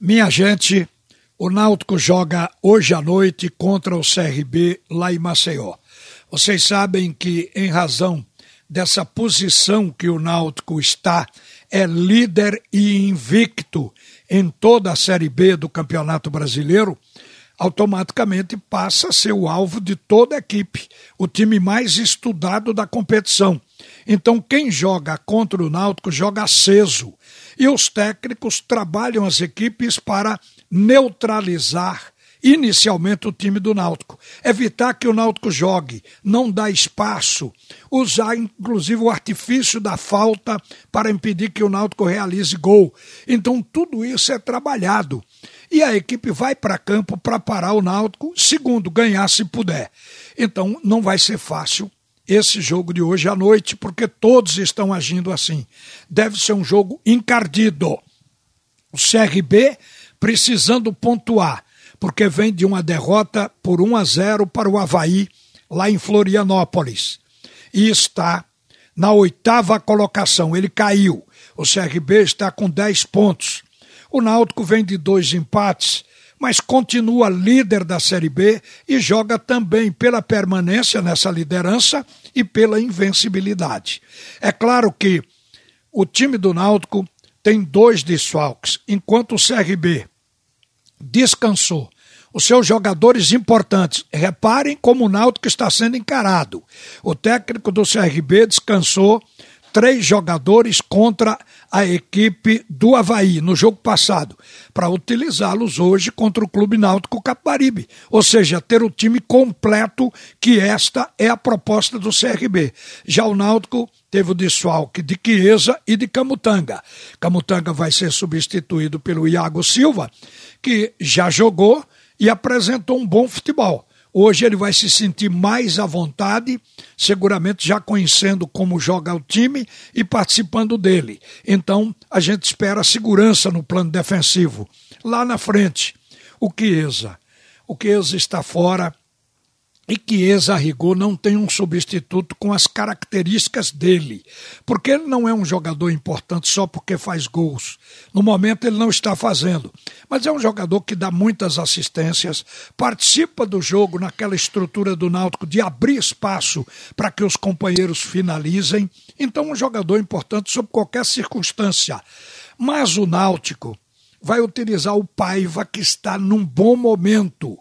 Minha gente, o Náutico joga hoje à noite contra o CRB lá em Maceió. Vocês sabem que, em razão dessa posição que o Náutico está, é líder e invicto em toda a Série B do Campeonato Brasileiro, automaticamente passa a ser o alvo de toda a equipe, o time mais estudado da competição. Então, quem joga contra o Náutico joga aceso. E os técnicos trabalham as equipes para neutralizar inicialmente o time do Náutico. Evitar que o Náutico jogue, não dar espaço, usar inclusive o artifício da falta para impedir que o Náutico realize gol. Então tudo isso é trabalhado. E a equipe vai para campo para parar o Náutico, segundo, ganhar se puder. Então não vai ser fácil esse jogo de hoje à noite, porque todos estão agindo assim. Deve ser um jogo encardido. O CRB precisando pontuar, porque vem de uma derrota por 1 a 0 para o Havaí, lá em Florianópolis. E está na oitava colocação. Ele caiu. O CRB está com 10 pontos. O Náutico vem de dois empates mas continua líder da Série B e joga também pela permanência nessa liderança e pela invencibilidade. É claro que o time do Náutico tem dois desfalques, enquanto o CRB descansou os seus jogadores importantes. Reparem como o Náutico está sendo encarado. O técnico do CRB descansou três jogadores contra a equipe do Havaí no jogo passado, para utilizá-los hoje contra o Clube Náutico Caparibe. Ou seja, ter o time completo, que esta é a proposta do CRB. Já o Náutico teve o desfalque de Chiesa e de Camutanga. Camutanga vai ser substituído pelo Iago Silva, que já jogou e apresentou um bom futebol. Hoje ele vai se sentir mais à vontade, seguramente já conhecendo como joga o time e participando dele. Então a gente espera segurança no plano defensivo. Lá na frente, o Chiesa. O Chiesa está fora e que Rigor não tem um substituto com as características dele, porque ele não é um jogador importante só porque faz gols. No momento ele não está fazendo, mas é um jogador que dá muitas assistências, participa do jogo naquela estrutura do Náutico de abrir espaço para que os companheiros finalizem. Então, um jogador importante sob qualquer circunstância. Mas o Náutico vai utilizar o Paiva que está num bom momento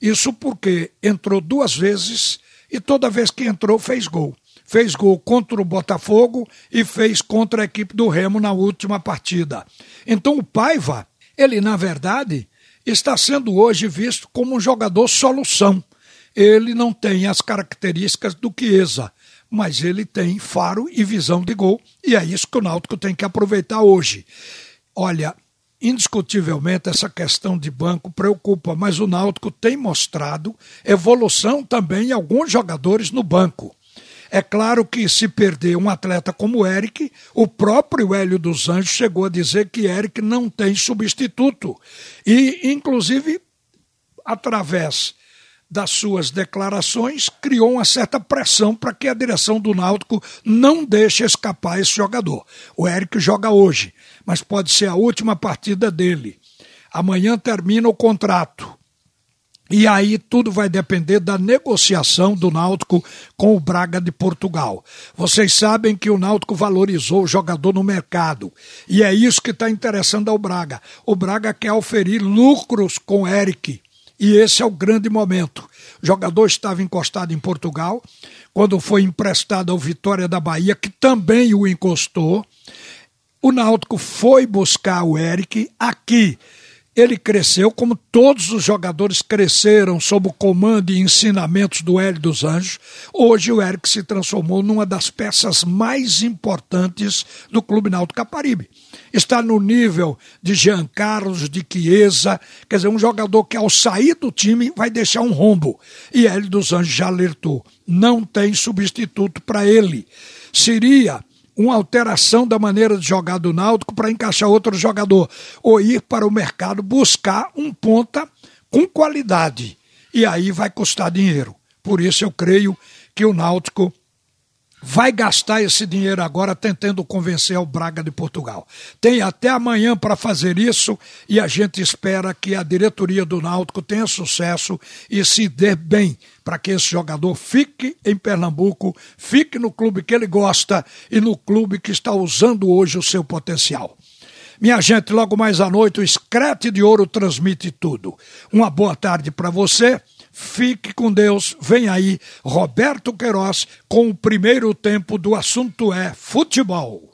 isso porque entrou duas vezes e toda vez que entrou fez gol. Fez gol contra o Botafogo e fez contra a equipe do Remo na última partida. Então o Paiva, ele na verdade está sendo hoje visto como um jogador solução. Ele não tem as características do Chiesa, mas ele tem faro e visão de gol, e é isso que o Náutico tem que aproveitar hoje. Olha, indiscutivelmente essa questão de banco preocupa, mas o Náutico tem mostrado evolução também em alguns jogadores no banco. É claro que se perder um atleta como Eric, o próprio Hélio dos Anjos chegou a dizer que Eric não tem substituto. E, inclusive, através das suas declarações, criou uma certa pressão para que a direção do Náutico não deixe escapar esse jogador. O Eric joga hoje, mas pode ser a última partida dele. Amanhã termina o contrato. E aí tudo vai depender da negociação do Náutico com o Braga de Portugal. Vocês sabem que o Náutico valorizou o jogador no mercado. E é isso que está interessando ao Braga. O Braga quer oferir lucros com Eric e esse é o grande momento. O jogador estava encostado em Portugal, quando foi emprestado ao Vitória da Bahia, que também o encostou. O Náutico foi buscar o Eric aqui ele cresceu como todos os jogadores cresceram sob o comando e ensinamentos do Hélio dos Anjos. Hoje o Eric se transformou numa das peças mais importantes do Clube Náutico Caparibe. Está no nível de Jean Carlos, de Chiesa, quer dizer, um jogador que ao sair do time vai deixar um rombo. E Hélio dos Anjos já alertou, não tem substituto para ele. Seria uma alteração da maneira de jogar do Náutico para encaixar outro jogador, ou ir para o mercado buscar um ponta com qualidade. E aí vai custar dinheiro. Por isso eu creio que o Náutico vai gastar esse dinheiro agora tentando convencer o Braga de Portugal. Tem até amanhã para fazer isso e a gente espera que a diretoria do Náutico tenha sucesso e se dê bem para que esse jogador fique em Pernambuco, fique no clube que ele gosta e no clube que está usando hoje o seu potencial. Minha gente, logo mais à noite o Escrete de Ouro transmite tudo. Uma boa tarde para você. Fique com Deus. Vem aí Roberto Queiroz com o primeiro tempo do assunto é futebol.